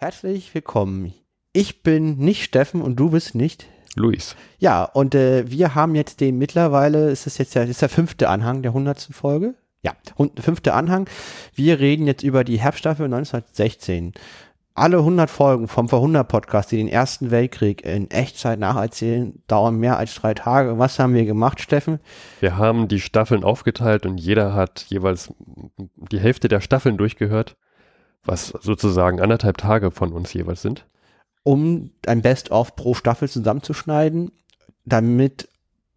Herzlich willkommen. Ich bin nicht Steffen und du bist nicht Luis. Ja, und äh, wir haben jetzt den mittlerweile, ist es jetzt ja, ist der fünfte Anhang der hundertsten Folge? Ja, fünfte Anhang. Wir reden jetzt über die Herbststaffel 1916. Alle 100 Folgen vom Verhundert Podcast, die den Ersten Weltkrieg in Echtzeit nacherzählen, dauern mehr als drei Tage. Was haben wir gemacht, Steffen? Wir haben die Staffeln aufgeteilt und jeder hat jeweils die Hälfte der Staffeln durchgehört, was sozusagen anderthalb Tage von uns jeweils sind. Um ein Best-of pro Staffel zusammenzuschneiden, damit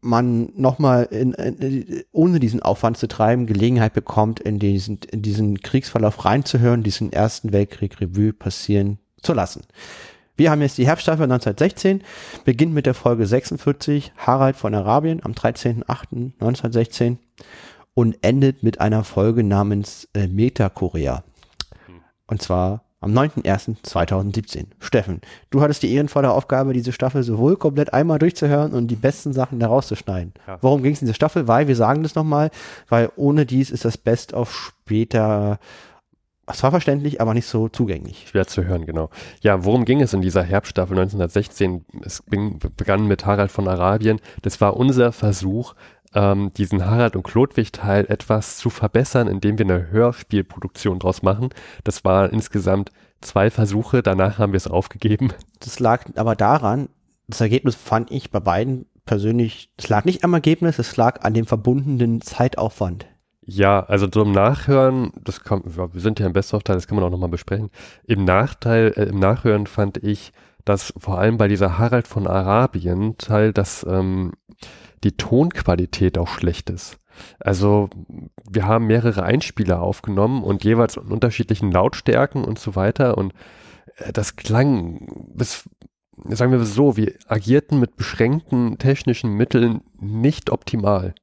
man nochmal in, in, ohne diesen Aufwand zu treiben, Gelegenheit bekommt, in diesen, in diesen Kriegsverlauf reinzuhören, diesen Ersten Weltkrieg Revue passieren zu lassen. Wir haben jetzt die Herbststaffel 1916, beginnt mit der Folge 46, Harald von Arabien am 13.08.1916 und endet mit einer Folge namens äh. Hm. Und zwar am 9.01.2017. Steffen, du hattest die ehrenvolle Aufgabe, diese Staffel sowohl komplett einmal durchzuhören und die besten Sachen da rauszuschneiden. Ja. Worum ging es in dieser Staffel? Weil, wir sagen das nochmal, weil ohne dies ist das Best of später zwar verständlich, aber nicht so zugänglich. Schwer zu hören, genau. Ja, worum ging es in dieser Herbststaffel 1916? Es begann mit Harald von Arabien. Das war unser Versuch, ähm, diesen Harald und Klodwig-Teil etwas zu verbessern, indem wir eine Hörspielproduktion draus machen. Das waren insgesamt zwei Versuche, danach haben wir es aufgegeben. Das lag aber daran, das Ergebnis fand ich bei beiden persönlich, es lag nicht am Ergebnis, es lag an dem verbundenen Zeitaufwand. Ja, also zum Nachhören, das kommt, wir sind ja im Best-of-Teil, das kann man auch nochmal besprechen. Im Nachteil, äh, im Nachhören fand ich, dass vor allem bei dieser Harald von Arabien Teil, dass ähm, die Tonqualität auch schlecht ist. Also wir haben mehrere Einspieler aufgenommen und jeweils in unterschiedlichen Lautstärken und so weiter und äh, das klang bis, sagen wir so, wir agierten mit beschränkten technischen Mitteln nicht optimal.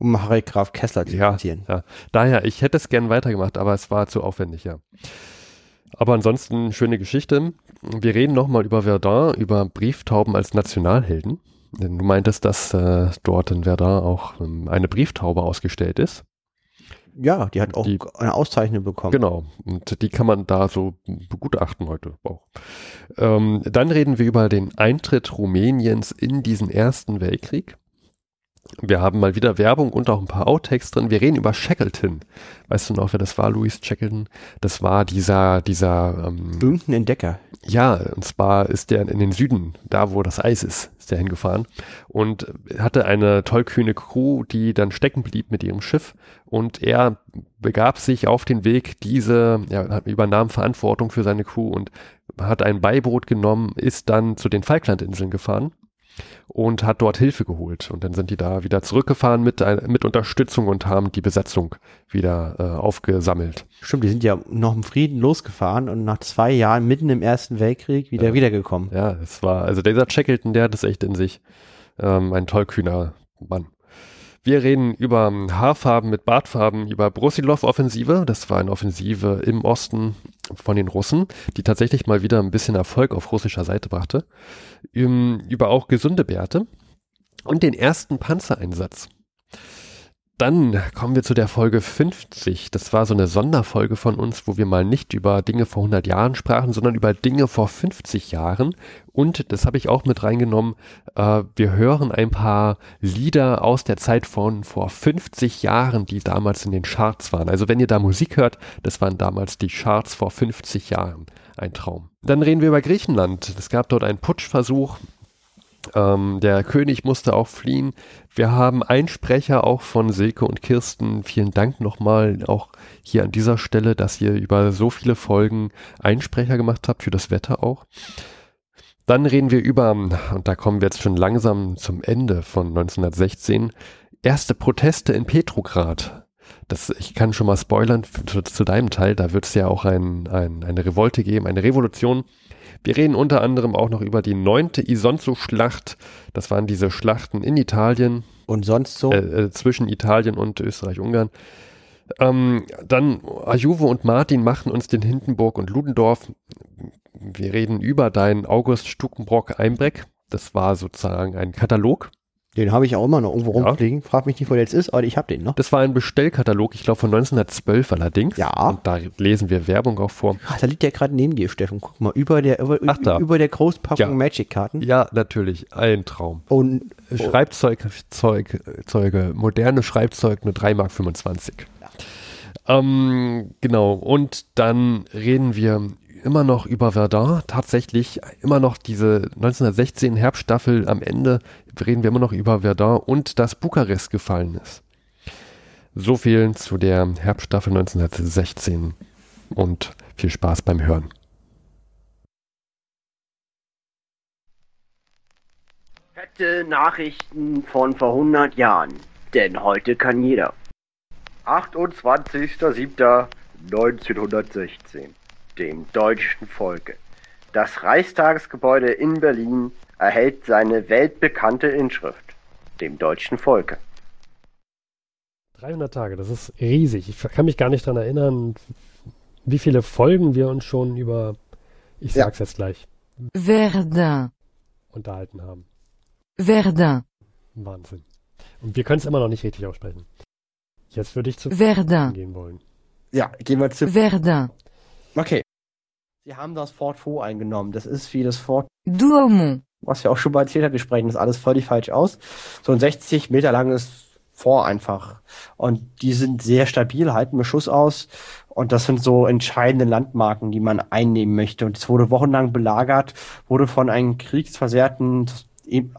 Um Harry Graf Kessler zu ja, zitieren. Ja, daher, ich hätte es gern weitergemacht, aber es war zu aufwendig, ja. Aber ansonsten schöne Geschichte. Wir reden nochmal über Verdun, über Brieftauben als Nationalhelden. Du meintest, dass äh, dort in Verdun auch ähm, eine Brieftaube ausgestellt ist. Ja, die hat auch die, eine Auszeichnung bekommen. Genau, und die kann man da so begutachten heute auch. Ähm, dann reden wir über den Eintritt Rumäniens in diesen Ersten Weltkrieg. Wir haben mal wieder Werbung und auch ein paar Outtakes drin. Wir reden über Shackleton. Weißt du noch, wer das war, Louis Shackleton? Das war dieser, dieser ähm, berühmten Entdecker. Ja, und zwar ist der in den Süden, da wo das Eis ist, ist der hingefahren und hatte eine tollkühne Crew, die dann stecken blieb mit ihrem Schiff und er begab sich auf den Weg, diese, ja, übernahm Verantwortung für seine Crew und hat ein Beiboot genommen, ist dann zu den Falklandinseln gefahren und hat dort Hilfe geholt. Und dann sind die da wieder zurückgefahren mit, mit Unterstützung und haben die Besetzung wieder äh, aufgesammelt. Stimmt, die sind ja noch im Frieden losgefahren und nach zwei Jahren mitten im Ersten Weltkrieg wieder ja. wiedergekommen. Ja, es war, also dieser Shackleton, der hat das echt in sich. Ähm, ein tollkühner Mann. Wir reden über Haarfarben mit Bartfarben, über Brusilov-Offensive. Das war eine Offensive im Osten von den Russen, die tatsächlich mal wieder ein bisschen Erfolg auf russischer Seite brachte. Über auch gesunde Bärte und den ersten Panzereinsatz. Dann kommen wir zu der Folge 50. Das war so eine Sonderfolge von uns, wo wir mal nicht über Dinge vor 100 Jahren sprachen, sondern über Dinge vor 50 Jahren. Und das habe ich auch mit reingenommen. Äh, wir hören ein paar Lieder aus der Zeit von vor 50 Jahren, die damals in den Charts waren. Also wenn ihr da Musik hört, das waren damals die Charts vor 50 Jahren. Ein Traum. Dann reden wir über Griechenland. Es gab dort einen Putschversuch ähm, der König musste auch fliehen. Wir haben Einsprecher auch von Silke und Kirsten. Vielen Dank nochmal auch hier an dieser Stelle, dass ihr über so viele Folgen Einsprecher gemacht habt, für das Wetter auch. Dann reden wir über, und da kommen wir jetzt schon langsam zum Ende von 1916, erste Proteste in Petrograd. Das, ich kann schon mal spoilern zu, zu deinem Teil, da wird es ja auch ein, ein, eine Revolte geben, eine Revolution. Wir reden unter anderem auch noch über die neunte Isonzo-Schlacht. Das waren diese Schlachten in Italien. Und sonst so? Äh, äh, zwischen Italien und Österreich-Ungarn. Ähm, dann Ajuve und Martin machten uns den Hindenburg und Ludendorff. Wir reden über deinen August Stuckenbrock Einbreck. Das war sozusagen ein Katalog. Den habe ich auch immer noch irgendwo Ja. rumfliegen. Frag mich nicht, wo der jetzt ist, aber ich habe den noch. Das war ein Bestellkatalog, ich glaube von 1912 allerdings. Ja. Und da lesen wir Werbung auch vor. Ach, da liegt der gerade neben dir, Steffen. Guck mal, über der, über, Ach, über der Großpackung Ja. Magic-Karten. Ja, natürlich, ein Traum. Und Schreibzeug, Zeug, Zeuge, moderne Schreibzeug nur 3,25 Mark. Ähm, genau, und dann reden wir immer noch über Verdun, tatsächlich immer noch diese 1916 Herbststaffel am Ende, reden wir immer noch über Verdun und dass Bukarest gefallen ist. So viel zu der Herbststaffel 1916 und viel Spaß beim Hören. Fette Nachrichten von vor 100 Jahren. Denn heute kann jeder. 28.07.1916. Dem deutschen Volke. Das Reichstagsgebäude in Berlin erhält seine weltbekannte Inschrift. Dem deutschen Volke. 300 Tage, das ist riesig. Ich kann mich gar nicht daran erinnern, wie viele Folgen wir uns schon über, ich Ja. sag's jetzt gleich, Verdun, unterhalten haben. Verdun, Wahnsinn. Und wir können es immer noch nicht richtig aussprechen. Jetzt würde ich zu Verdun, gehen wollen. ja, gehen wir zu. Verdun, Okay. Sie haben das Fort Vaux eingenommen. Das ist wie das Fort, Douaumont, was wir auch schon mal erzählt haben. Wir sprechen das alles völlig falsch aus. So ein 60 Meter langes Fort einfach. Und die sind sehr stabil, halten Beschuss aus. Und das sind so entscheidende Landmarken, die man einnehmen möchte. Und es wurde wochenlang belagert, wurde von einem kriegsversehrten,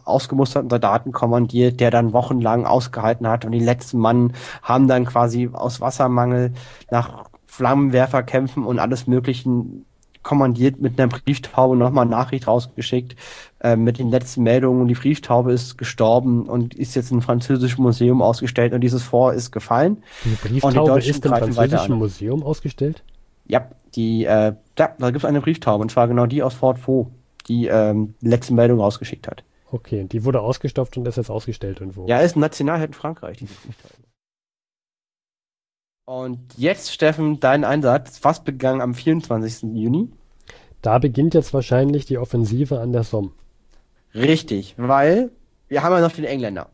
ausgemusterten Soldaten kommandiert, der dann wochenlang ausgehalten hat. Und die letzten Mann haben dann quasi aus Wassermangel nach Flammenwerferkämpfen und alles Möglichen kommandiert mit einer Brieftaube nochmal eine Nachricht rausgeschickt äh, mit den letzten Meldungen. Und die Brieftaube ist gestorben und ist jetzt im französischen Museum ausgestellt und dieses Fort ist gefallen. Und die Brieftaube Deutschen ist im französischen an. Museum ausgestellt? Ja, die, äh, da, da gibt es eine Brieftaube und zwar genau die aus Fort Vaux, die ähm, die letzte Meldung rausgeschickt hat. Okay, und die wurde ausgestopft und ist jetzt ausgestellt irgendwo. Ja, ist ein Nationalheld in Frankreich, diese Brieftaube. Und jetzt, Steffen, dein Einsatz, was begann am 24. Juni? Da beginnt jetzt wahrscheinlich die Offensive an der Somme. Richtig, weil wir haben ja noch den Engländer.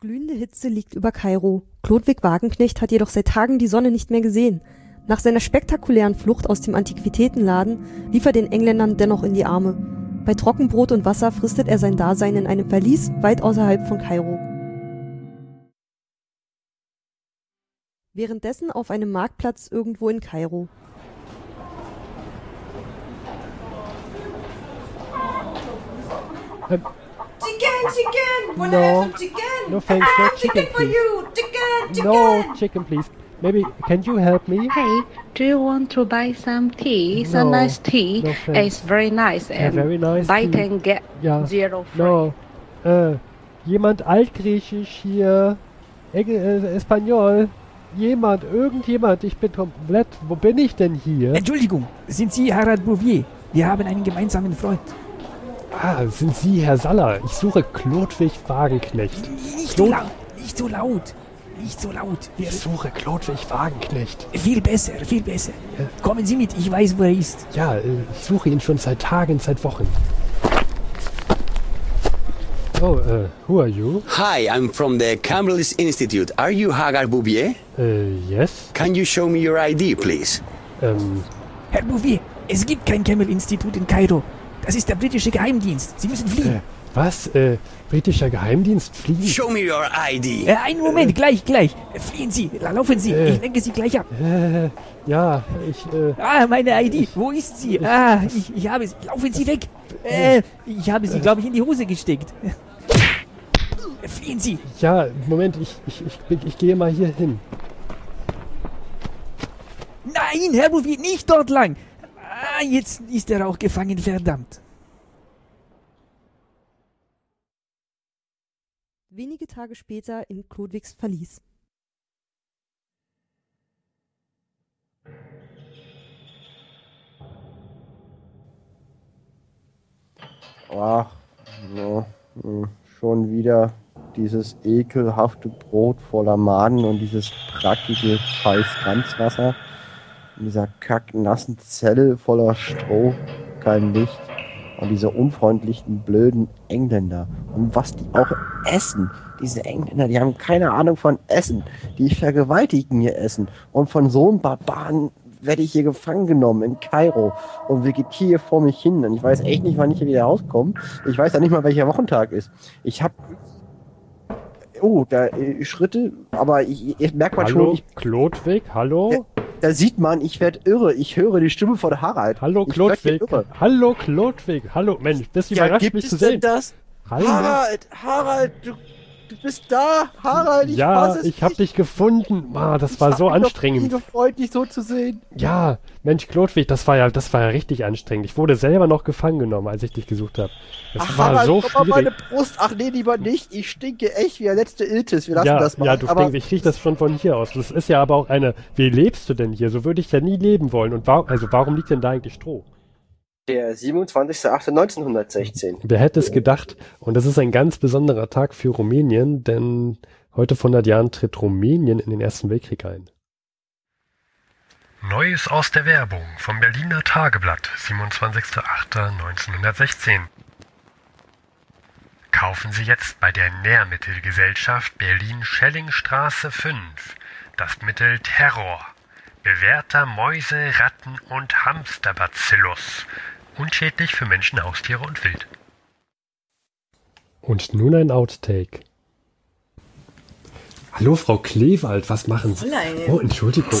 Glühende Hitze liegt über Kairo. Chlodwig Wagenknecht hat jedoch seit Tagen die Sonne nicht mehr gesehen. Nach seiner spektakulären Flucht aus dem Antiquitätenladen lief er den Engländern dennoch in die Arme. Bei Trockenbrot und Wasser fristet er sein Dasein in einem Verlies weit außerhalb von Kairo. Währenddessen auf einem Marktplatz irgendwo in Kairo. Chicken, chicken! Wanna No. have some chicken? No thanks, ah, no chicken, chicken, for please. you! Chicken, chicken! No, chicken please. Maybe, can you help me? Hey, do you want to buy some tea? No, Some nice tea. no it's very nice Yeah, and very nice buy tea. ten get Ja, zero free. no. Äh, jemand altgriechisch hier. Eng äh, Espanol. Jemand, irgendjemand. Ich bin komplett. Wo bin ich denn hier? Entschuldigung, sind Sie Harald Bouvier? Wir haben einen gemeinsamen Freund. Ah, sind Sie Herr Saller? Ich suche Chlodwig Wagenknecht. Nicht so so laut, nicht so laut, nicht so laut. Wir, Ich suche Chlodwig Wagenknecht. viel besser, viel besser. Kommen Sie mit, ich weiß, wo er ist. Ja, äh, ich suche ihn schon seit Tagen, seit Wochen. Oh, uh, who are you? Hi, I'm from the Campbell's Institute. Are you Hagar Bouvier? Äh, yes? Can you show me your ID, please? Ähm, Herr Bouvier, es gibt kein Campbell-Institut in Kairo. Das ist der britische Geheimdienst. Sie müssen fliehen. äh, was? Äh, britischer Geheimdienst fliegen? Show me your ID. Äh, einen Moment, gleich, gleich. Fliehen Sie, laufen Sie. Äh. Ich lenke Sie gleich ab. Äh, ja, ich, äh, Ah, meine ID. Wo ist sie? Ah, ich, ich habe sie. Laufen Sie weg. Äh, ich habe sie, glaube ich, in die Hose gesteckt. Fliehen Sie. ja, Moment, ich, ich, ich, ich gehe mal hier hin. Nein, Herr Bouvier, nicht dort lang. Ah, jetzt ist er auch gefangen, verdammt. Wenige Tage später in Chlodwigs Verlies. Ach, no, hm, schon wieder dieses ekelhafte Brot voller Maden und dieses brackige scheiß Ranzwasser in dieser kacknassen Zelle voller Stroh, kein Licht. Und diese unfreundlichen, blöden Engländer. Und was die auch essen. Diese Engländer, die haben keine Ahnung von Essen. Die vergewaltigen ihr Essen. Und von so einem Barbaren werde ich hier gefangen genommen in Kairo und vegetiere hier vor mich hin. Und ich weiß echt nicht, wann ich hier wieder rauskomme. Ich weiß ja nicht mal, welcher Wochentag ist. Ich habe Oh, da äh, Schritte, aber ich, ich merke mal schon, Hallo, ich, Klodwig, hallo? da sieht man, ich werde irre. Ich höre die Stimme von Harald. Hallo, Klodwig. Hallo, Klodwig. Hallo, Mensch, bist du Ja, überrascht, gibt mich es zu denn sehen? das? Hallo. Harald, Harald, du, du bist da, Harald. Ich ja, ich habe dich gefunden. Ah, das war Ich so mich noch anstrengend. nie gefreut, dich so zu sehen. Ja, Mensch, Klodwig, das war ja, das war ja richtig anstrengend. Ich wurde selber noch gefangen genommen, als ich dich gesucht habe. Das Ach, war Harald, so guck mal meine schwierig. Brust. Ach nee, lieber nicht. Ich stinke echt wie der letzte Iltis. Wir lassen Ja, das mal. ja, du stinkst, ich riech das schon von hier aus. Das ist ja aber auch eine, wie lebst du denn hier? So würde ich ja nie leben wollen. Und warum, also warum liegt denn da eigentlich Stroh? Der 27.08.1916. Wer hätte es gedacht? Und das ist ein ganz besonderer Tag für Rumänien, denn heute vor 100 Jahren tritt Rumänien in den Ersten Weltkrieg ein. Neues aus der Werbung vom Berliner Tageblatt, 27.08.1916. Kaufen Sie jetzt bei der Nährmittelgesellschaft Berlin-Schellingstraße 5 das Mittel Terror. Bewährter Mäuse, Ratten und Hamsterbacillus. Unschädlich für Menschen, Haustiere und Wild. Und nun ein Outtake. Hallo, Frau Klewald, was machen Sie? Oh, Entschuldigung.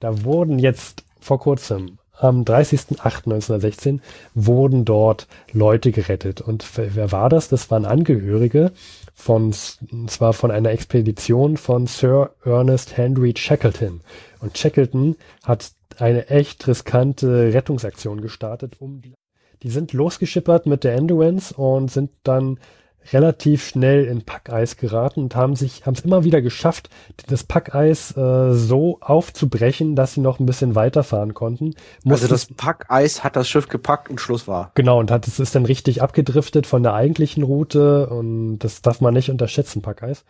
da wurden jetzt vor kurzem, am 30.08.1916, wurden dort Leute gerettet. Und wer war das? Das waren Angehörige von, zwar von einer Expedition von Sir Ernest Henry Shackleton. Und Shackleton hat eine echt riskante Rettungsaktion gestartet, um die die sind losgeschippert mit der Endurance und sind dann relativ schnell in Packeis geraten und haben sich, haben es immer wieder geschafft, das Packeis äh, so aufzubrechen, dass sie noch ein bisschen weiterfahren konnten. Also Mussten- das Packeis hat das Schiff gepackt und Schluss war. Genau, und hat, es ist dann richtig abgedriftet von der eigentlichen Route und das darf man nicht unterschätzen, Packeis.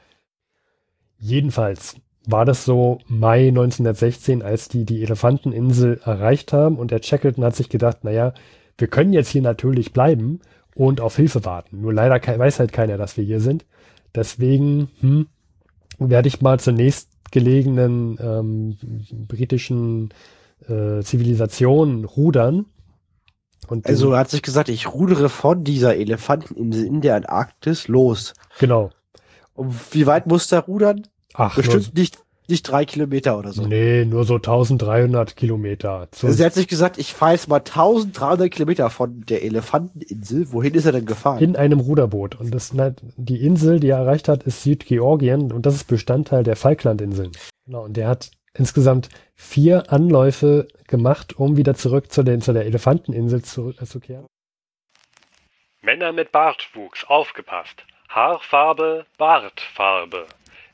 Jedenfalls war das so Mai 1916, als die die Elefanteninsel erreicht haben und der Shackleton hat sich gedacht, naja, wir können jetzt hier natürlich bleiben und auf Hilfe warten. Nur leider weiß halt keiner, dass wir hier sind. Deswegen hm, werde ich mal zur nächstgelegenen ähm, britischen äh, Zivilisation rudern. Und Also er hat sich gesagt, ich rudere von dieser Elefanteninsel in der Antarktis los. Genau. Und wie weit muss der rudern? Ach, Bestimmt nicht, nicht drei Kilometer oder so. nee, nur so 1300 Kilometer. Zu, Also er hat sich gesagt, ich fahre jetzt mal 1300 Kilometer von der Elefanteninsel. Wohin ist er denn gefahren? in einem Ruderboot. Und das, die Insel, die er erreicht hat, ist Südgeorgien und das ist Bestandteil der Falklandinseln. Genau, und der hat insgesamt vier Anläufe gemacht, um wieder zurück zu, den, zu der Elefanteninsel zurückzukehren. Männer mit Bartwuchs, aufgepasst. Haarfarbe, Bartfarbe.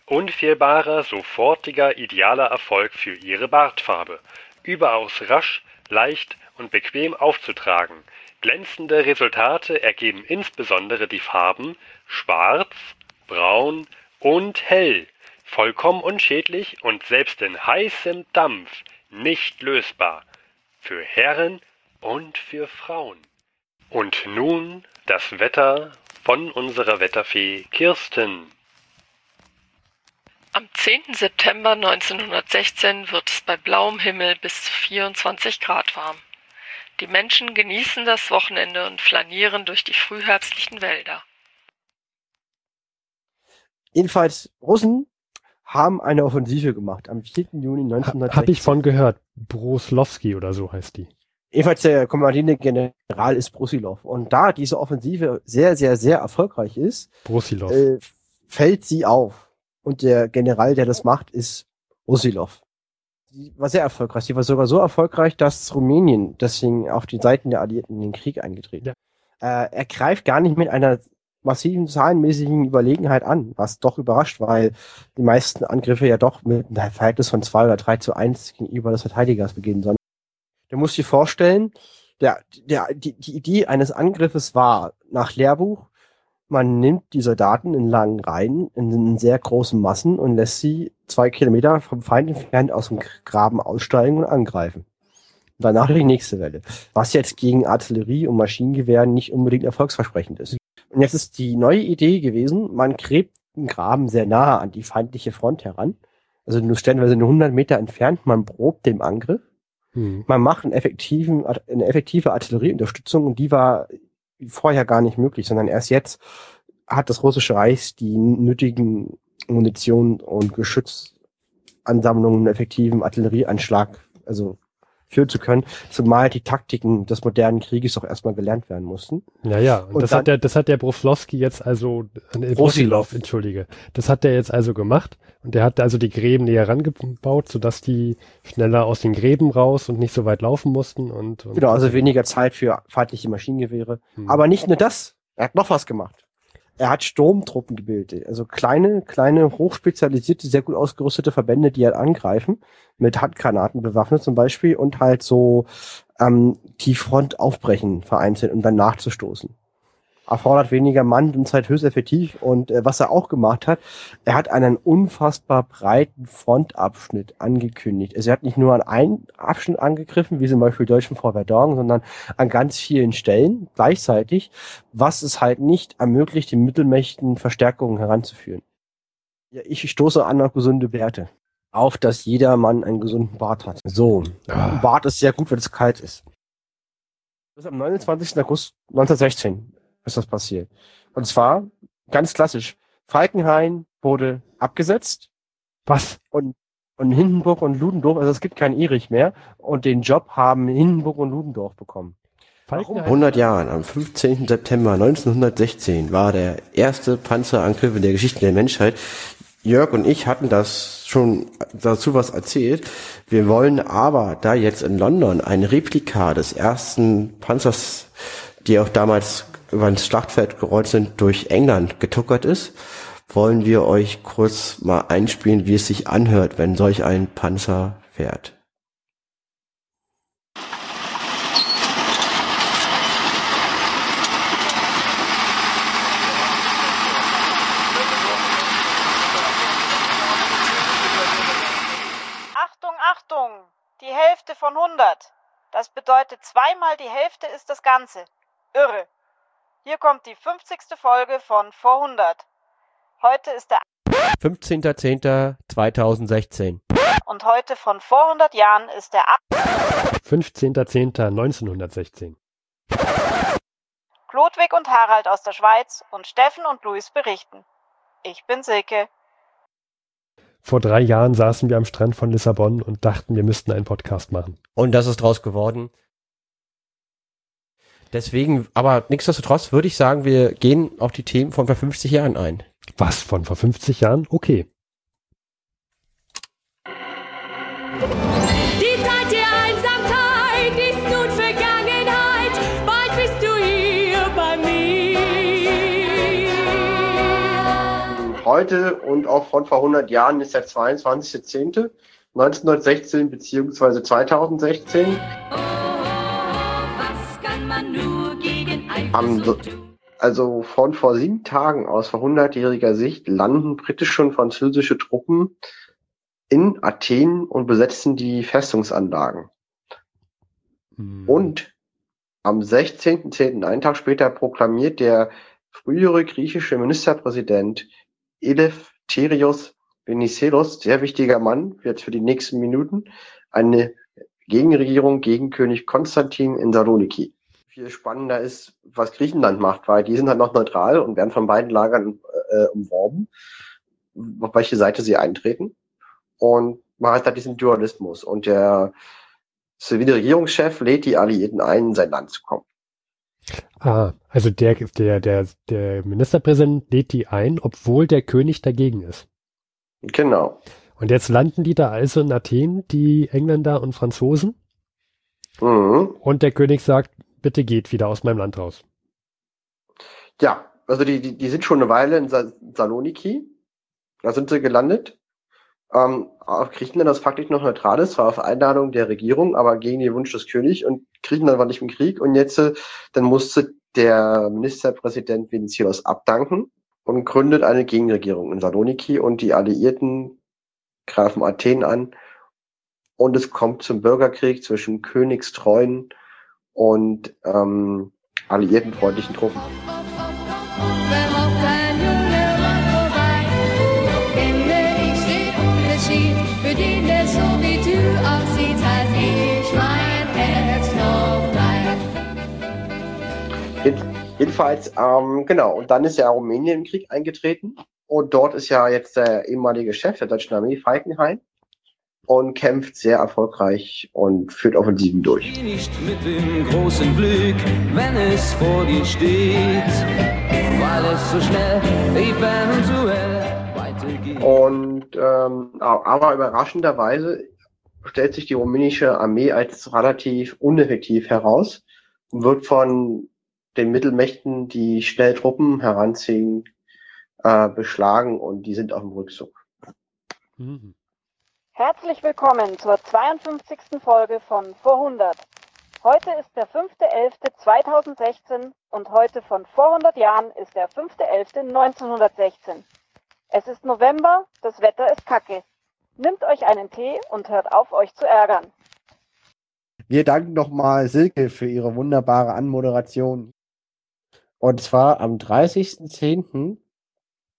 Unfehlbarer, sofortiger, idealer Erfolg für Ihre Bartfarbe. Überaus rasch, leicht und bequem aufzutragen. Glänzende Resultate ergeben insbesondere die Farben Schwarz, Braun und Hell. Vollkommen unschädlich und selbst in heißem Dampf nicht lösbar. Für Herren und für Frauen. Und nun das Wetter von unserer Wetterfee Kirsten. Am 10. September 1916 wird es bei blauem Himmel bis zu 24 Grad warm. Die Menschen genießen das Wochenende und flanieren durch die frühherbstlichen Wälder. Jedenfalls, Russen haben eine Offensive gemacht am 4. Juni 1916. Habe ich von gehört. Broslowski oder so heißt die. Jedenfalls der kommandierende General ist Brusilov. Und da diese Offensive sehr, sehr, sehr erfolgreich ist, äh, fällt sie auf. Und der General, der das macht, ist Brusilov. Sie war sehr erfolgreich. Sie war sogar so erfolgreich, dass Rumänien deswegen auf die Seiten der Alliierten in den Krieg eingetreten. Ja. Äh, er greift gar nicht mit einer massiven zahlenmäßigen Überlegenheit an, was doch überrascht, weil die meisten Angriffe ja doch mit einem Verhältnis von zwei oder drei zu eins gegenüber des Verteidigers beginnen sollen. Du musst dir vorstellen, der, der, die, die Idee eines Angriffes war nach Lehrbuch, man nimmt die Soldaten in langen Reihen, in sehr großen Massen und lässt sie zwei Kilometer vom Feind entfernt aus dem Graben aussteigen und angreifen. Danach die nächste Welle. Was jetzt gegen Artillerie und Maschinengewehren nicht unbedingt erfolgsversprechend ist. Und jetzt ist die neue Idee gewesen, man gräbt einen Graben sehr nahe an die feindliche Front heran. Also nur stellenweise nur 100 Meter entfernt, man probt den Angriff. Hm. Man macht einen effektiven, eine effektive Artillerieunterstützung und die war vorher gar nicht möglich, sondern erst jetzt hat das russische Reich die nötigen Munition und Geschützansammlungen, effektiven Artillerieanschlag, also führen zu können, zumal die Taktiken des modernen Krieges auch erstmal gelernt werden mussten. Ja, ja. Und, Und das dann- hat der, das hat der Broflowski jetzt also, äh, Brosilov, entschuldige. Das hat der jetzt also gemacht. Und der hat also die Gräben näher rangebaut, sodass die schneller aus den Gräben raus und nicht so weit laufen mussten und, und Genau, also weniger Zeit für feindliche Maschinengewehre. Hm. Aber nicht nur das, er hat noch was gemacht. Er hat Sturmtruppen gebildet, also kleine, kleine, hochspezialisierte, sehr gut ausgerüstete Verbände, die halt angreifen, mit Handgranaten bewaffnet zum Beispiel und halt so ähm, die Front aufbrechen vereinzelt, um dann nachzustoßen. Erfordert weniger Mann und Zeit höchst effektiv und äh, was er auch gemacht hat, er hat einen unfassbar breiten Frontabschnitt angekündigt. Also er hat nicht nur an einen Abschnitt angegriffen, wie zum Beispiel Deutschen vor Verdorn, sondern an ganz vielen Stellen gleichzeitig, was es halt nicht ermöglicht, den Mittelmächten Verstärkungen heranzuführen. Ja, ich stoße an auf gesunde Werte. Auf, dass jeder Mann einen gesunden Bart hat. So, ein Bart ist sehr gut, wenn es kalt ist. Das ist am 29. August 1916 ist das passiert. Und zwar, ganz klassisch, Falkenhayn wurde abgesetzt. Was? Und, und Hindenburg und Ludendorff, also es gibt keinen Erich mehr. Und den Job haben Hindenburg und Ludendorff bekommen. Falkenhayn? 100 Jahren, am 15. September 1916, war der erste Panzerangriff in der Geschichte der Menschheit. Jörg und ich hatten das schon dazu was erzählt. Wir wollen aber, da jetzt in London ein Replika des ersten Panzers, die auch damals über ins Schlachtfeld gerollt sind, durch England getuckert ist, wollen wir euch kurz mal einspielen, wie es sich anhört, wenn solch ein Panzer fährt. Achtung, Achtung! Die Hälfte von 100. Das bedeutet zweimal die Hälfte ist das Ganze. Irre. Hier kommt die 50. Folge von Vor 100. Heute ist der 15.10.2016. und heute von vor 100 Jahren ist der 15.10.1916. Klodwig und Harald aus der Schweiz und Steffen und Luis berichten. Ich bin Silke. Vor drei Jahren saßen wir am Strand von Lissabon und dachten, wir müssten einen Podcast machen. Und das ist draus geworden. Deswegen, aber nichtsdestotrotz würde ich sagen, wir gehen auf die Themen von vor 50 Jahren ein. Was, von vor 50 Jahren? Okay. Die Zeit der Einsamkeit ist nun Vergangenheit. Bald bist du hier bei mir. Heute und auch von vor 100 Jahren ist der 22.10.1916 beziehungsweise 2016. Was Am, also von vor sieben Tagen aus, vor 100-jähriger Sicht, landen britische und französische Truppen in Athen und besetzen die Festungsanlagen. Und am 16.10., einen Tag später, proklamiert der frühere griechische Ministerpräsident Eleftherios Venizelos, sehr wichtiger Mann, jetzt für die nächsten Minuten, eine Gegenregierung gegen König Konstantin in Saloniki. Viel spannender ist, was Griechenland macht, weil die sind halt noch neutral und werden von beiden Lagern äh, umworben, auf welche Seite sie eintreten. Und man hat da diesen Dualismus. Und der zivile Regierungschef lädt die Alliierten ein, in sein Land zu kommen. Ah, also der, der, der, der Ministerpräsident lädt die ein, obwohl der König dagegen ist. Genau. Und jetzt landen die da also in Athen, die Engländer und Franzosen. Mhm. Und der König sagt, bitte geht wieder aus meinem Land raus. Ja, also die, die, die sind schon eine Weile in Sa Saloniki. Da sind sie gelandet. Ähm, auf Griechenland, das faktisch noch neutral ist, war auf Einladung der Regierung, aber gegen den Wunsch des Königs. Und Griechenland war nicht im Krieg. Und jetzt, äh, dann musste der Ministerpräsident Venizelos abdanken und gründet eine Gegenregierung in Saloniki. Und die Alliierten greifen Athen an und es kommt zum Bürgerkrieg zwischen königstreuen und ähm, alliierten freundlichen Truppen. Jedenfalls, ähm, genau, und dann ist ja Rumänien im Krieg eingetreten und dort ist ja jetzt der ehemalige Chef der deutschen Armee, Falkenhayn, und kämpft sehr erfolgreich und führt Offensiven durch. Nicht mit dem großen Glück, wenn es vor dir steht, weil es so schnell eventuell weitergeht. Und ähm, aber überraschenderweise stellt sich die rumänische Armee als relativ uneffektiv heraus und wird von den Mittelmächten, die schnell Truppen heranziehen, äh, beschlagen und die sind auf dem Rückzug. Herzlich willkommen zur 52. Folge von Vor 100. Heute ist der 5.11.2016 und heute von vor 100 Jahren ist der 5.11.1916. Es ist November, das Wetter ist kacke. Nimmt euch einen Tee und hört auf, euch zu ärgern. Wir danken nochmal Silke für ihre wunderbare Anmoderation. Und zwar am 30.10.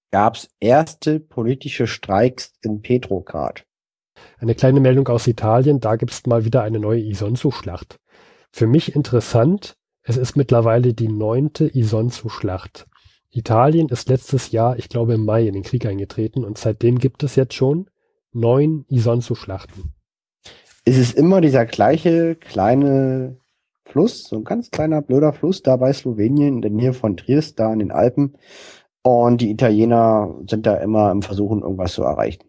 gab es erste politische Streiks in Petrograd. Eine kleine Meldung aus Italien, da gibt es mal wieder eine neue Isonzo-Schlacht. Für mich interessant, es ist mittlerweile die neunte Isonzo-Schlacht. Italien ist letztes Jahr, ich glaube im Mai, in den Krieg eingetreten und seitdem gibt es jetzt schon neun Isonzo-Schlachten. Es ist immer dieser gleiche kleine Fluss, so ein ganz kleiner blöder Fluss da bei Slowenien in der Nähe von Triest, da in den Alpen. Und die Italiener sind da immer im Versuchen, irgendwas zu erreichen.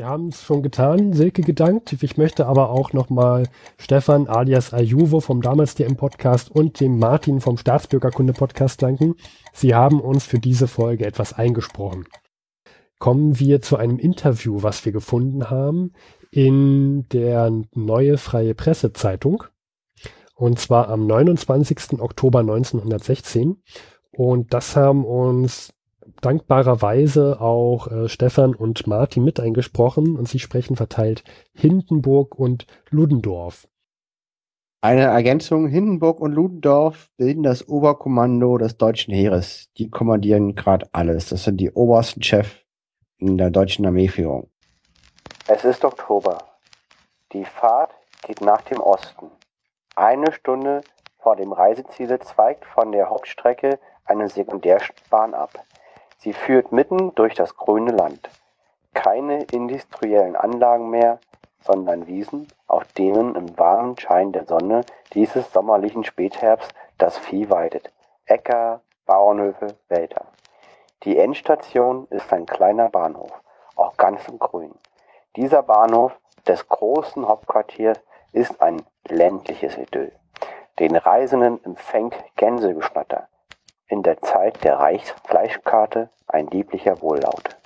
Wir haben es schon getan, Silke gedankt. Ich möchte aber auch nochmal Stefan alias Ayuvo vom damals DM Podcast und dem Martin vom Staatsbürgerkunde Podcast danken. Sie haben uns für diese Folge etwas eingesprochen. Kommen wir zu einem Interview, was wir gefunden haben in der Neue Freie Presse Zeitung. Und zwar am 29. Oktober 1916. Und das haben uns dankbarerweise auch äh, Stefan und Martin mit eingesprochen und sie sprechen verteilt Hindenburg und Ludendorff. Eine Ergänzung, Hindenburg und Ludendorff bilden das Oberkommando des deutschen Heeres. Die kommandieren gerade alles. Das sind die obersten Chefs in der deutschen Armeeführung. Es ist Oktober. Die Fahrt geht nach dem Osten. Eine Stunde vor dem Reiseziel zweigt von der Hauptstrecke eine Sekundärbahn ab. Sie führt mitten durch das grüne Land. Keine industriellen Anlagen mehr, sondern Wiesen, auf denen im warmen Schein der Sonne dieses sommerlichen Spätherbst das Vieh weidet. Äcker, Bauernhöfe, Wälder. Die Endstation ist ein kleiner Bahnhof, auch ganz im Grün. Dieser Bahnhof des großen Hauptquartiers ist ein ländliches Idyll. Den Reisenden empfängt Gänsegeschnatter. In der Zeit der Reichsfleischkarte ein lieblicher Wohllaut.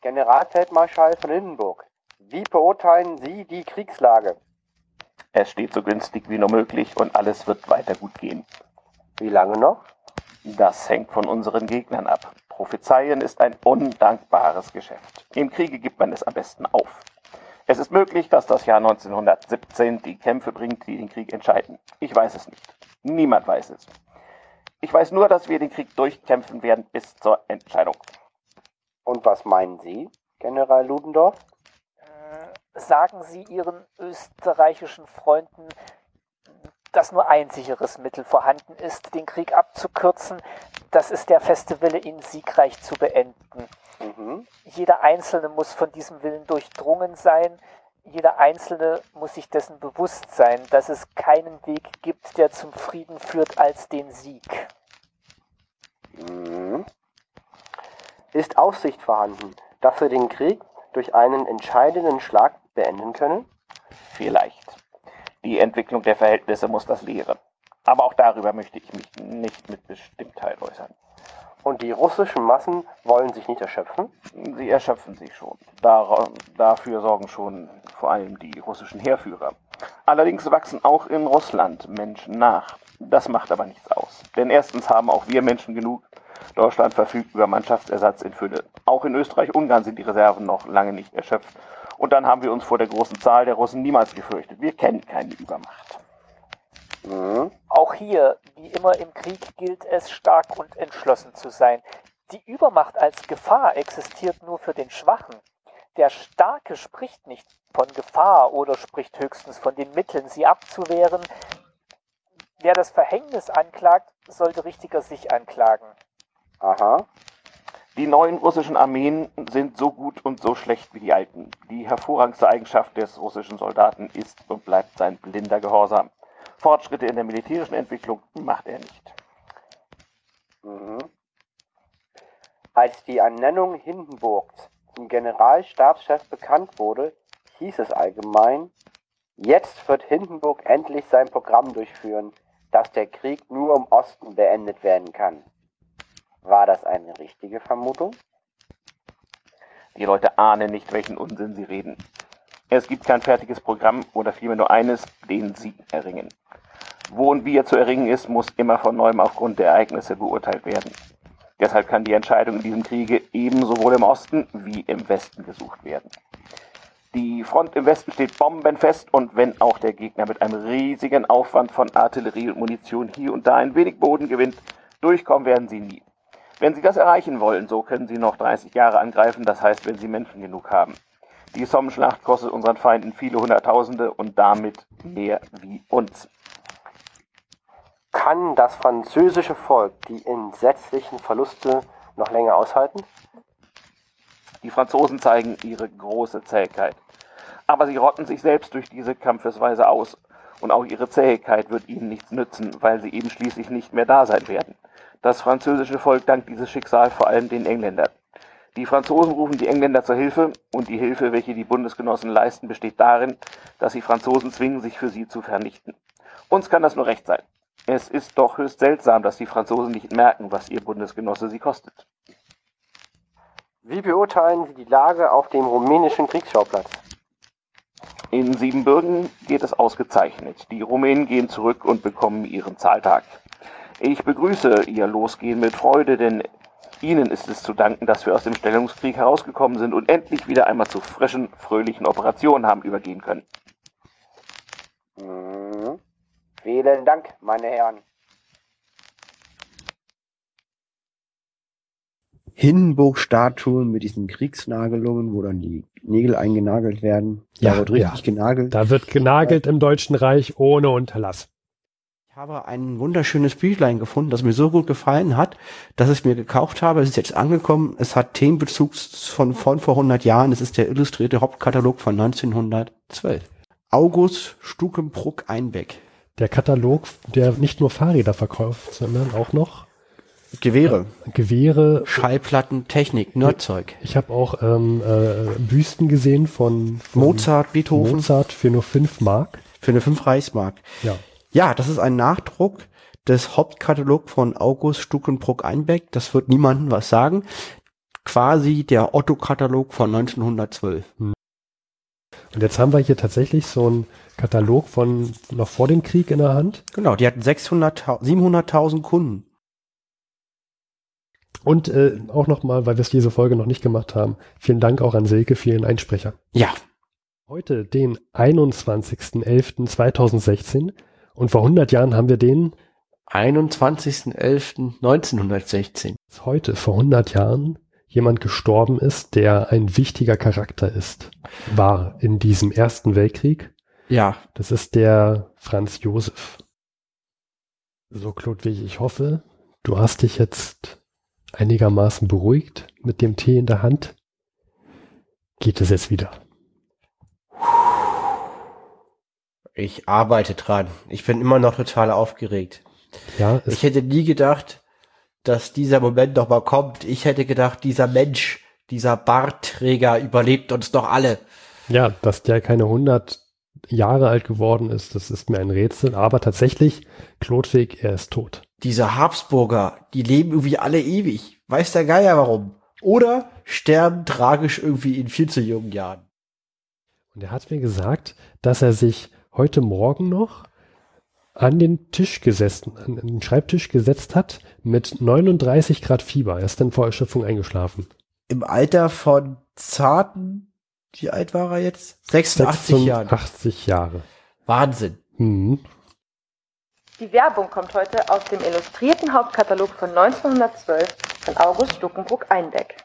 Generalfeldmarschall von Hindenburg, wie beurteilen Sie die Kriegslage? Es steht so günstig wie nur möglich und alles wird weiter gut gehen. Wie lange noch? Das hängt von unseren Gegnern ab. Prophezeien ist ein undankbares Geschäft. Im Kriege gibt man es am besten auf. Es ist möglich, dass das Jahr 1917 die Kämpfe bringt, die den Krieg entscheiden. Ich weiß es nicht. Niemand weiß es. Ich weiß nur, dass wir den Krieg durchkämpfen werden bis zur Entscheidung. Und was meinen Sie, General Ludendorff? Sagen Sie Ihren österreichischen Freunden, dass nur ein sicheres Mittel vorhanden ist, den Krieg abzukürzen. Das ist der feste Wille, ihn siegreich zu beenden. Mhm. Jeder Einzelne muss von diesem Willen durchdrungen sein. Jeder Einzelne muss sich dessen bewusst sein, dass es keinen Weg gibt, der zum Frieden führt, als den Sieg. Mhm. Ist Aussicht vorhanden, dass wir den Krieg durch einen entscheidenden Schlag beenden können? Vielleicht. Die Entwicklung der Verhältnisse muss das lehren. Aber auch darüber möchte ich mich nicht mit Bestimmtheit äußern. Und die russischen Massen wollen sich nicht erschöpfen? Sie erschöpfen sich schon. Dar dafür sorgen schon vor allem die russischen Heerführer. Allerdings wachsen auch in Russland Menschen nach. Das macht aber nichts aus. Denn erstens haben auch wir Menschen genug. Deutschland verfügt über Mannschaftsersatz in Fülle. Auch in Österreich-Ungarn sind die Reserven noch lange nicht erschöpft. Und dann haben wir uns vor der großen Zahl der Russen niemals gefürchtet. Wir kennen keine Übermacht. Auch hier, wie immer im Krieg, gilt es, stark und entschlossen zu sein. Die Übermacht als Gefahr existiert nur für den Schwachen. Der Starke spricht nicht von Gefahr oder spricht höchstens von den Mitteln, sie abzuwehren. Wer das Verhängnis anklagt, sollte richtiger sich anklagen. Aha. Die neuen russischen Armeen sind so gut und so schlecht wie die alten. Die hervorragendste Eigenschaft des russischen Soldaten ist und bleibt sein blinder Gehorsam. Fortschritte in der militärischen Entwicklung macht er nicht. Mhm. Als die Ernennung Hindenburgs zum Generalstabschef bekannt wurde, hieß es allgemein, jetzt wird Hindenburg endlich sein Programm durchführen, dass der Krieg nur im Osten beendet werden kann. War das eine richtige Vermutung? Die Leute ahnen nicht, welchen Unsinn sie reden. Es gibt kein fertiges Programm oder vielmehr nur eines, den sie erringen. Wo und wie er zu erringen ist, muss immer von neuem aufgrund der Ereignisse beurteilt werden. Deshalb kann die Entscheidung in diesem Kriege ebenso wohl im Osten wie im Westen gesucht werden. Die Front im Westen steht bombenfest und wenn auch der Gegner mit einem riesigen Aufwand von Artillerie und Munition hier und da ein wenig Boden gewinnt, durchkommen werden sie nie. Wenn sie das erreichen wollen, so können sie noch 30 Jahre angreifen, das heißt, wenn sie Menschen genug haben. Die Somme-Schlacht kostet unseren Feinden viele Hunderttausende und damit mehr wie uns. Kann das französische Volk die entsetzlichen Verluste noch länger aushalten? Die Franzosen zeigen ihre große Zähigkeit. Aber sie rotten sich selbst durch diese Kampfesweise aus. Und auch ihre Zähigkeit wird ihnen nichts nützen, weil sie eben schließlich nicht mehr da sein werden. Das französische Volk dankt dieses Schicksal vor allem den Engländern. Die Franzosen rufen die Engländer zur Hilfe und die Hilfe, welche die Bundesgenossen leisten, besteht darin, dass die Franzosen zwingen, sich für sie zu vernichten. Uns kann das nur recht sein. Es ist doch höchst seltsam, dass die Franzosen nicht merken, was ihr Bundesgenosse sie kostet. Wie beurteilen Sie die Lage auf dem rumänischen Kriegsschauplatz? In Siebenbürgen geht es ausgezeichnet. Die Rumänen gehen zurück und bekommen ihren Zahltag. Ich begrüße Ihr Losgehen mit Freude, denn Ihnen ist es zu danken, dass wir aus dem Stellungskrieg herausgekommen sind und endlich wieder einmal zu frischen, fröhlichen Operationen haben übergehen können. Vielen Dank, meine Herren. Hindenburg-Statuen mit diesen Kriegsnagelungen, wo dann die Nägel eingenagelt werden. Ja, da wird richtig ja. genagelt. Da wird genagelt im Deutschen Reich ohne Unterlass. Ich habe ein wunderschönes Büchlein gefunden, das mir so gut gefallen hat, dass ich es mir gekauft habe. Es ist jetzt angekommen. Es hat Themenbezug von, von vor 100 Jahren. Es ist der illustrierte Hauptkatalog von 1912. August Stukenbruck Einbeck. Der Katalog, der nicht nur Fahrräder verkauft, sondern auch noch Gewehre. äh, Gewehre. Schallplatten, Technik, Nerdzeug. Ich habe auch ähm, äh, Büsten gesehen von, von Mozart, Beethoven. Mozart für nur 5 Mark. Für eine 5 Reichsmark. Ja. Ja, das ist ein Nachdruck des Hauptkatalog von August Stukenbruck Einbeck. Das wird niemandem was sagen. Quasi der Otto-Katalog von 1912. Und jetzt haben wir hier tatsächlich so einen Katalog von noch vor dem Krieg in der Hand. Genau, die hatten 600.000, 700.000 Kunden. Und äh, auch nochmal, weil wir es diese Folge noch nicht gemacht haben, vielen Dank auch an Silke für ihren Einsprecher. Ja. Heute, den 21.11.2016 und vor 100 Jahren haben wir den 21.11.1916. dass heute, vor 100 Jahren, jemand gestorben ist, der ein wichtiger Charakter ist, war in diesem Ersten Weltkrieg. Ja. Das ist der Franz Josef. So, Klodwig, ich hoffe, du hast dich jetzt einigermaßen beruhigt mit dem Tee in der Hand. Geht es jetzt wieder? Ich arbeite dran. Ich bin immer noch total aufgeregt. Ja, ich hätte nie gedacht, dass dieser Moment noch mal kommt. Ich hätte gedacht, dieser Mensch, dieser Bartträger überlebt uns doch alle. Ja, dass der keine 100 Jahre alt geworden ist, das ist mir ein Rätsel. Aber tatsächlich, Klodwig, er ist tot. Diese Habsburger, die leben irgendwie alle ewig. Weiß der Geier warum. Oder sterben tragisch irgendwie in viel zu jungen Jahren. Und er hat mir gesagt, dass er sich heute Morgen noch an den Tisch gesessen, an den Schreibtisch gesetzt hat mit 39 Grad Fieber. Er ist dann vor Erschöpfung eingeschlafen. Im Alter von zarten Wie alt war er jetzt? 86 Jahre. 86 Jahre. Wahnsinn. Mhm. Die Werbung kommt heute aus dem illustrierten Hauptkatalog von 1912 von August Stuckenbruck-Einbeck.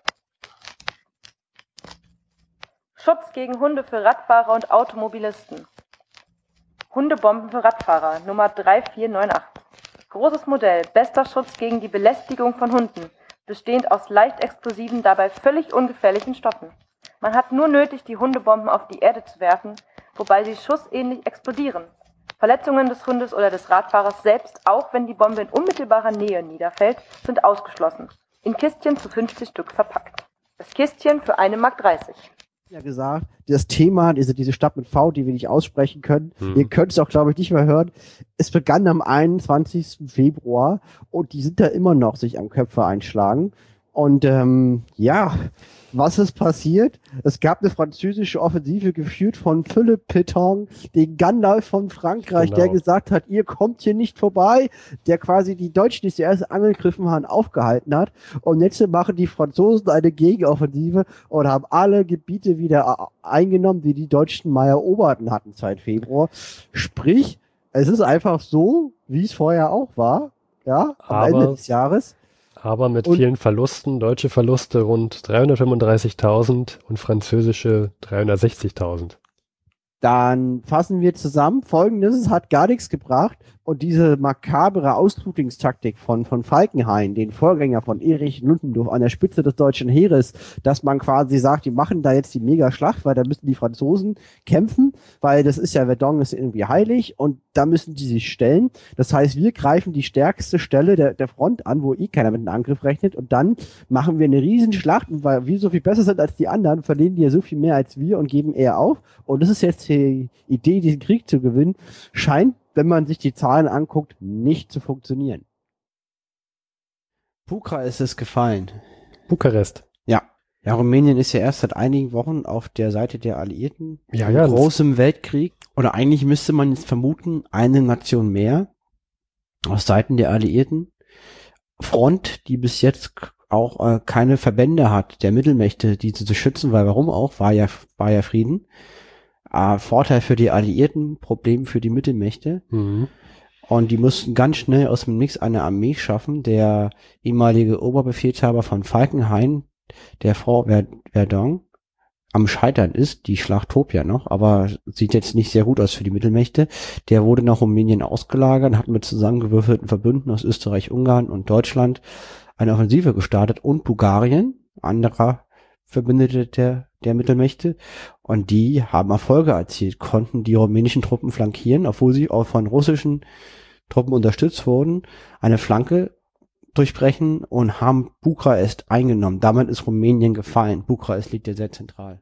Schutz gegen Hunde für Radfahrer und Automobilisten. Hundebomben für Radfahrer Nummer 3498. Großes Modell, bester Schutz gegen die Belästigung von Hunden, bestehend aus leicht explosiven, dabei völlig ungefährlichen Stoffen. Man hat nur nötig, die Hundebomben auf die Erde zu werfen, wobei sie schussähnlich explodieren. Verletzungen des Hundes oder des Radfahrers selbst, auch wenn die Bombe in unmittelbarer Nähe niederfällt, sind ausgeschlossen. In Kistchen zu 50 Stück verpackt. Das Kistchen für 1,30 Mark. Ja gesagt, das Thema, diese, diese Stadt mit V, die wir nicht aussprechen können, Hm. ihr könnt es auch, glaube ich, nicht mehr hören. Es begann am 21. Februar und die sind da immer noch sich am Köpfe einschlagen. Und ähm, ja, was ist passiert? Es gab eine französische Offensive geführt von Philippe Pétain, den Gandalf von Frankreich, Genau. der gesagt hat, ihr kommt hier nicht vorbei, der quasi die Deutschen, die zuerst angegriffen haben, aufgehalten hat. Und jetzt machen die Franzosen eine Gegenoffensive und haben alle Gebiete wieder eingenommen, die die Deutschen mal eroberten hatten seit Februar. Sprich, es ist einfach so, wie es vorher auch war, ja, am Aber- Ende des Jahres. Aber mit Und- vielen Verlusten, deutsche Verluste rund 335.000 und französische 360.000. Dann fassen wir zusammen. Folgendes, es hat gar nichts gebracht. Und diese makabere Ausblutingstaktik von, von Falkenhayn, den Vorgänger von Erich Ludendorff an der Spitze des deutschen Heeres, dass man quasi sagt, die machen da jetzt die Mega-Schlacht, weil da müssen die Franzosen kämpfen, weil das ist ja, Verdun ist irgendwie heilig und da müssen die sich stellen. Das heißt, wir greifen die stärkste Stelle der, der Front an, wo eh keiner mit einem Angriff rechnet und dann machen wir eine Riesenschlacht und weil wir so viel besser sind als die anderen, verlieren die ja so viel mehr als wir und geben eher auf. Und das ist jetzt die Idee, diesen Krieg zu gewinnen, scheint, wenn man sich die Zahlen anguckt, nicht zu funktionieren. Puka ist es gefallen. Bukarest. Ja. Ja, Rumänien ist ja erst seit einigen Wochen auf der Seite der Alliierten. Ja, ja, großem Weltkrieg. Oder eigentlich müsste man jetzt vermuten, eine Nation mehr aus Seiten der Alliierten. Front, die bis jetzt auch äh, keine Verbände hat, der Mittelmächte, die zu schützen, weil warum auch, war ja, war ja Frieden. Äh, Vorteil für die Alliierten, Problem für die Mittelmächte. Mhm. Und die mussten ganz schnell aus dem Nix eine Armee schaffen. Der ehemalige Oberbefehlshaber von Falkenhayn, der Frau Ver Verdun, am Scheitern ist. Die Schlacht tobt ja noch, aber sieht jetzt nicht sehr gut aus für die Mittelmächte. Der wurde nach Rumänien ausgelagert, hat mit zusammengewürfelten Verbünden aus Österreich, Ungarn und Deutschland eine Offensive gestartet und Bulgarien, anderer Verbündete der, der Mittelmächte. Und die haben Erfolge erzielt, konnten die rumänischen Truppen flankieren, obwohl sie auch von russischen Truppen unterstützt wurden, eine Flanke durchbrechen und haben Bukarest eingenommen. Damit ist Rumänien gefallen. Bukarest liegt ja sehr zentral.